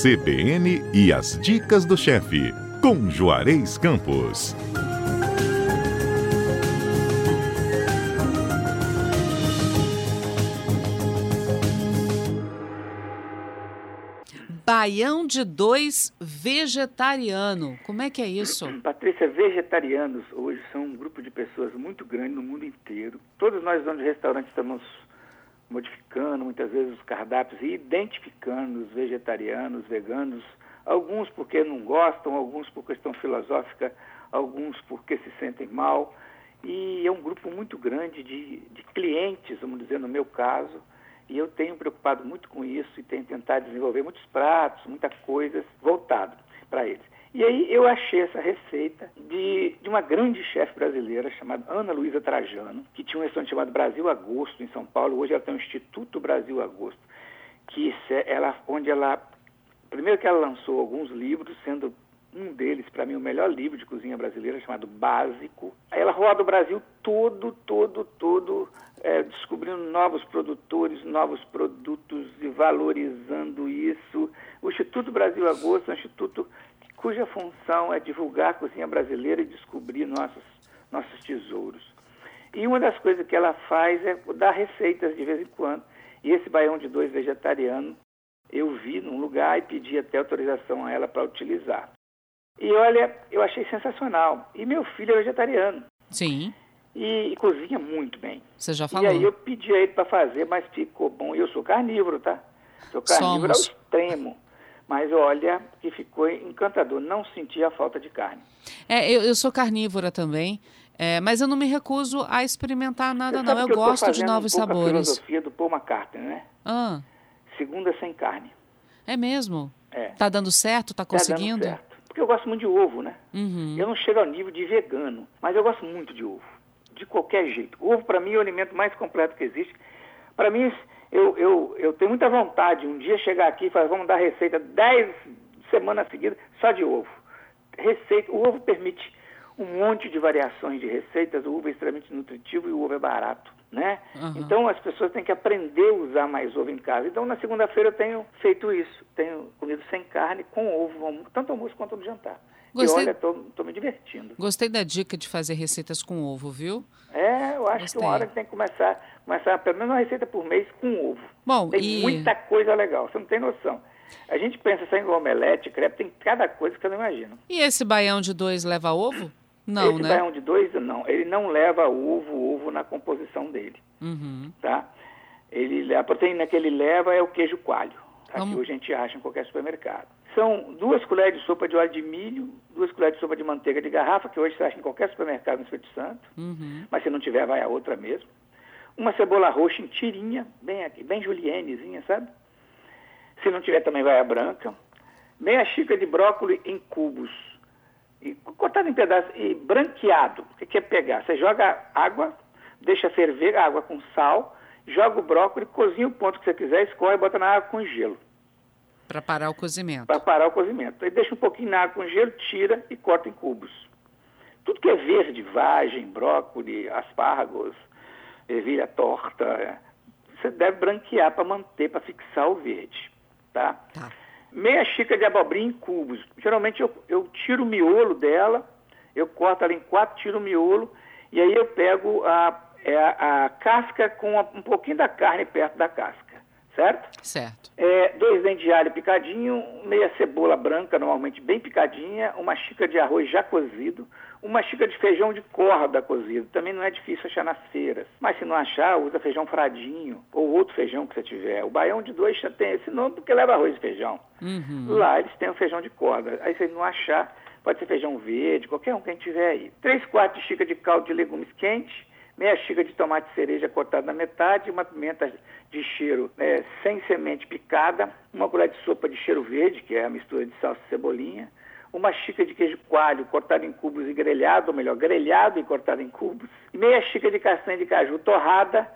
CBN e as dicas do chefe, com Juarez Campos. Baião de dois vegetariano. Como é que é isso? Patrícia, vegetarianos hoje são um grupo de pessoas muito grande no mundo inteiro. Todos nós, donos de restaurantes, estamos modificando muitas vezes os cardápios e identificando os vegetarianos, veganos, alguns porque não gostam, alguns por questão filosófica, alguns porque se sentem mal. E é um grupo muito grande de, de clientes, vamos dizer, no meu caso, e eu tenho preocupado muito com isso e tenho tentado desenvolver muitos pratos, muitas coisas voltado para eles. E aí eu achei essa receita de, de uma grande chefe brasileira chamada Ana Luísa Trajano, que tinha um restaurante chamado Brasil Agosto em São Paulo. Hoje ela tem o Instituto Brasil Agosto, que ela, onde ela primeiro que ela lançou alguns livros, sendo um deles, para mim, o melhor livro de cozinha brasileira, chamado Básico. Ela roda o Brasil todo, todo, todo, é, descobrindo novos produtores, novos produtos e valorizando isso. O Instituto Brasil Agosto é um instituto cuja função é divulgar a cozinha brasileira e descobrir nossos, nossos tesouros. E uma das coisas que ela faz é dar receitas de vez em quando. E esse baião de dois vegetariano eu vi num lugar e pedi até autorização a ela para utilizar. E olha, eu achei sensacional. E meu filho é vegetariano. Sim. E, e cozinha muito bem. Você já falou. E aí eu pedi a ele para fazer, mas ficou bom. E eu sou carnívoro, tá? Sou carnívoro Somos. ao extremo. Mas olha, que ficou encantador. Não senti a falta de carne. É, eu, eu sou carnívora também. É, mas eu não me recuso a experimentar nada, não. Eu, eu gosto de novos um sabores. A filosofia do Paul McCartney, né? Ah. Segunda sem carne. É mesmo? É. Tá dando certo? Tá conseguindo? Tá dando certo. Porque eu gosto muito de ovo, né? Uhum. Eu não chego ao nível de vegano, mas eu gosto muito de ovo. De qualquer jeito. Ovo, para mim, é o alimento mais completo que existe. Para mim, eu, eu, eu tenho muita vontade um dia chegar aqui e falar, vamos dar receita 10 semanas seguidas só de ovo. Receita, o ovo permite um monte de variações de receitas, o ovo é extremamente nutritivo e o ovo é barato né? Uhum. Então as pessoas têm que aprender a usar mais ovo em casa. Então na segunda-feira eu tenho feito isso, tenho comido sem carne com ovo, tanto almoço quanto no jantar. Gostei... E olha, estou me divertindo. Gostei da dica de fazer receitas com ovo, viu? É, eu acho Gostei. que uma hora que tem que começar, começar pelo menos uma receita por mês com ovo. Bom, tem e... muita coisa legal, você não tem noção. A gente pensa só em omelete, crepe, tem cada coisa que você não imagina. E esse baião de dois leva ovo? Não, Esse né? baião de dois, não. Ele não leva ovo, ovo na composição dele. Uhum. Tá? Ele, a proteína que ele leva é o queijo coalho? Vamos... que hoje a gente acha em qualquer supermercado. São duas colheres de sopa de óleo de milho, duas colheres de sopa de manteiga de garrafa, que hoje você acha em qualquer supermercado no Espírito Santo, uhum. mas se não tiver, vai a outra mesmo. Uma cebola roxa em tirinha, bem aqui, bem julienezinha, sabe? Se não tiver, também vai a branca. Meia xícara de brócolis em cubos, e, cortado em pedaços e branqueado. O que é pegar? Você joga água, deixa ferver a água com sal, joga o brócolis, cozinha o ponto que você quiser, escorre e bota na água com gelo. Para parar o cozimento. Para parar o cozimento. Aí deixa um pouquinho na água com gelo, tira e corta em cubos. Tudo que é verde, vagem, brócolis, aspargos, ervilha torta, você deve branquear para manter, para fixar o verde. Tá? Tá meia xícara de abobrinha em cubos. Geralmente eu, eu tiro o miolo dela, eu corto ela em quatro, tiro o miolo, e aí eu pego a, é a, a casca com um pouquinho da carne perto da casca, certo? Certo. É, dois dentes de alho picadinho, meia cebola branca, normalmente bem picadinha, uma xícara de arroz já cozido, uma xícara de feijão de corda cozido. Também não é difícil achar nas feiras. Mas se não achar, usa feijão fradinho ou outro feijão que você tiver. O baião de dois já tem esse nome porque leva arroz e feijão. Uhum. Lá eles têm o feijão de corda. Aí se não achar, pode ser feijão verde, qualquer um que a gente tiver aí. Três quartos de xícara de caldo de legumes quente, meia xícara de tomate cereja cortado na metade, uma pimenta de cheiro né, sem semente picada, uma colher de sopa de cheiro verde, que é a mistura de salsa e cebolinha, uma xícara de queijo coalho cortado em cubos e grelhado, ou melhor, grelhado e cortado em cubos, meia xícara de castanha de caju torrada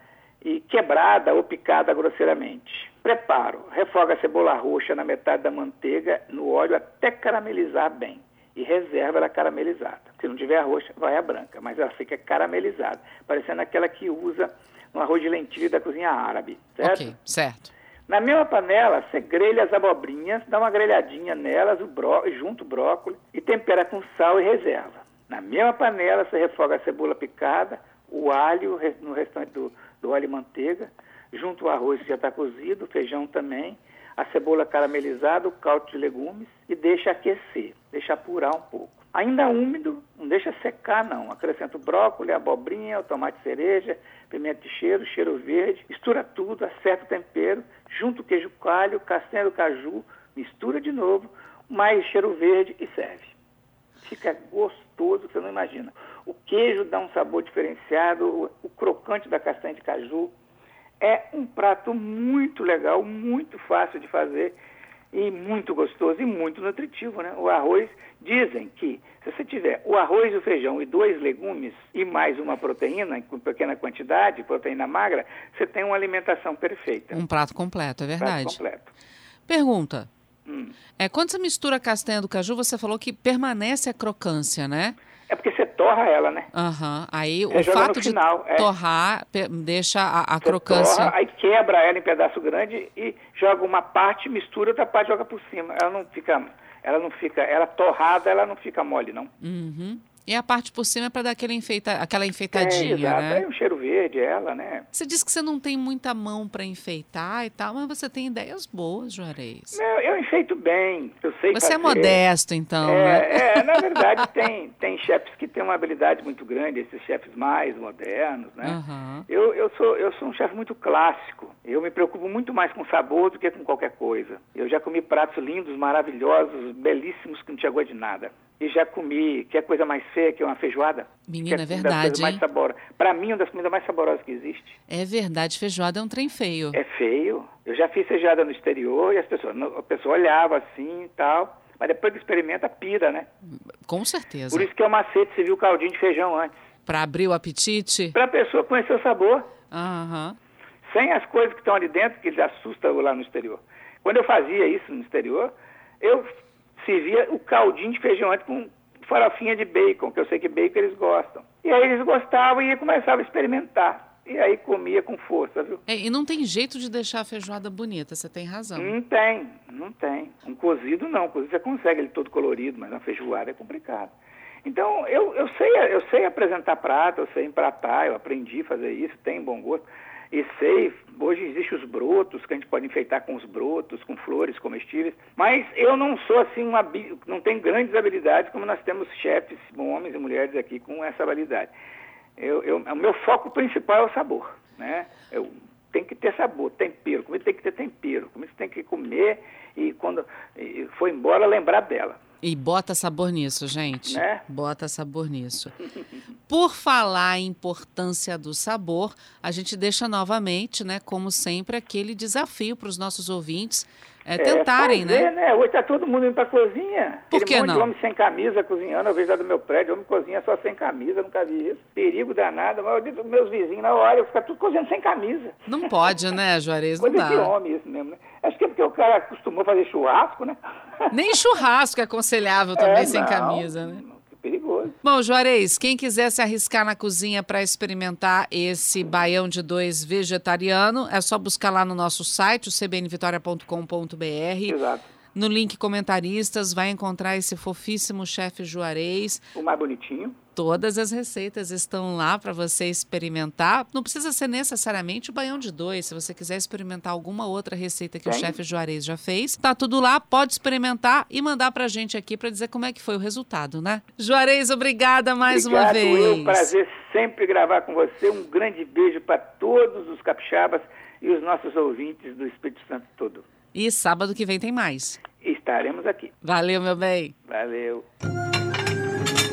e quebrada ou picada grosseiramente. Preparo. Refoga a cebola roxa na metade da manteiga no óleo até caramelizar bem e reserva ela caramelizada. Se não tiver roxa, vai a branca, mas ela fica caramelizada, parecendo aquela que usa no arroz de lentilha da cozinha árabe, certo? Ok, certo. Na mesma panela, você grelha as abobrinhas, dá uma grelhadinha nelas, o bró junto o brócolis, e tempera com sal e reserva. Na mesma panela, você refoga a cebola picada, o alho no restante do, do óleo e manteiga, junto o arroz que já está cozido, o feijão também, a cebola caramelizada, o caldo de legumes e deixa aquecer, deixa apurar um pouco. Ainda úmido, não deixa secar não. Acrescenta o brócolis, a abobrinha, o tomate cereja, pimenta de cheiro, cheiro verde, mistura tudo, acerta o tempero, junta o queijo coalho, castanha do caju, mistura de novo, mais cheiro verde e serve. Fica gostoso, você não imagina. O queijo dá um sabor diferenciado, o, o crocante da castanha de caju. É um prato muito legal, muito fácil de fazer e muito gostoso e muito nutritivo, né? O arroz, dizem que se você tiver o arroz, o feijão e dois legumes e mais uma proteína, em pequena quantidade, proteína magra, você tem uma alimentação perfeita. Um prato completo, é verdade. Prato completo. Pergunta. Hum. É, quando você mistura castanha do caju, você falou que permanece a crocância, né? É porque você torra ela, né? Aham. Uhum. Aí você o fato de final, é. torrar deixa a, a crocância. Torra, aí quebra ela em pedaço grande e joga uma parte, mistura, outra parte joga por cima. Ela não fica, ela não fica, ela torrada, ela não fica mole, não. Uhum. E a parte por cima é para dar aquele enfeita, aquela enfeitadinha, é, exato. né? É um cheiro verde, ela, né? Você disse que você não tem muita mão para enfeitar e tal, mas você tem ideias boas, Juarez. Não, eu enfeito bem, eu sei Você é fazer. é modesto, então, é, né? É, na verdade, tem, tem chefes que têm uma habilidade muito grande, esses chefes mais modernos, né? Uhum. Eu, eu, sou, eu sou um chefe muito clássico. Eu me preocupo muito mais com sabor do que com qualquer coisa. Eu já comi pratos lindos, maravilhosos, belíssimos, que não tinha gosto de nada e já comi, que é coisa mais feia que uma feijoada. Menina, é, é verdade, sabor. Para mim, uma das comidas mais saborosas que existe. É verdade, feijoada é um trem feio. É feio. Eu já fiz feijoada no exterior e as pessoas, a pessoa olhava assim e tal, mas depois que experimenta, pira, né? Com certeza. Por isso que é o macete, você viu o caldinho de feijão antes. Para abrir o apetite? Para a pessoa conhecer o sabor. Aham. Uhum. Sem as coisas que estão ali dentro, que assusta lá no exterior. Quando eu fazia isso no exterior, eu servia o caldinho de feijão antes com farofinha de bacon, que eu sei que bacon eles gostam. E aí eles gostavam e começavam a experimentar. E aí comia com força, viu? É, e não tem jeito de deixar a feijoada bonita, você tem razão. Não tem, não tem. Um cozido não, um cozido você consegue ele todo colorido, mas uma feijoada é complicado. Então, eu, eu, sei, eu sei apresentar prato, eu sei empratar, eu aprendi a fazer isso, tem bom gosto. E sei, hoje existem os brotos, que a gente pode enfeitar com os brotos, com flores comestíveis, mas eu não sou assim, uma, não tenho grandes habilidades como nós temos chefes, homens e mulheres aqui com essa habilidade. Eu, eu, o meu foco principal é o sabor, né? Eu, tem que ter sabor, tempero, comida tem que ter tempero, comida tem que comer e quando e for embora lembrar dela. E bota sabor nisso, gente. Né? Bota sabor nisso. Por falar em importância do sabor, a gente deixa novamente, né, como sempre, aquele desafio para os nossos ouvintes é, tentarem, é, né? né? Hoje está todo mundo indo para a cozinha. Por que não? homem sem camisa cozinhando, eu vejo lá do meu prédio, homem cozinha só sem camisa, nunca vi isso. Perigo danado, digo meus vizinhos, na hora, eu ficar tudo cozinhando sem camisa. Não pode, né, Juarez? Não Coisa dá. de homem isso mesmo, né? Acho que é porque o cara acostumou a fazer churrasco, né? Nem churrasco é aconselhável também é, sem não, camisa, né? Bom, Juarez, quem quiser se arriscar na cozinha para experimentar esse baião de dois vegetariano, é só buscar lá no nosso site, o cbnvitoria.com.br. Exato. No link comentaristas vai encontrar esse fofíssimo chefe Juarez. O mais bonitinho. Todas as receitas estão lá para você experimentar. Não precisa ser necessariamente o baião de dois. Se você quiser experimentar alguma outra receita que o chefe Juarez já fez, tá tudo lá. Pode experimentar e mandar para a gente aqui para dizer como é que foi o resultado, né? Juarez, obrigada mais Obrigado, uma vez. Um prazer sempre gravar com você. Um grande beijo para todos os capixabas e os nossos ouvintes do Espírito Santo todo. E sábado que vem tem mais. Estaremos aqui. Valeu, meu bem. Valeu.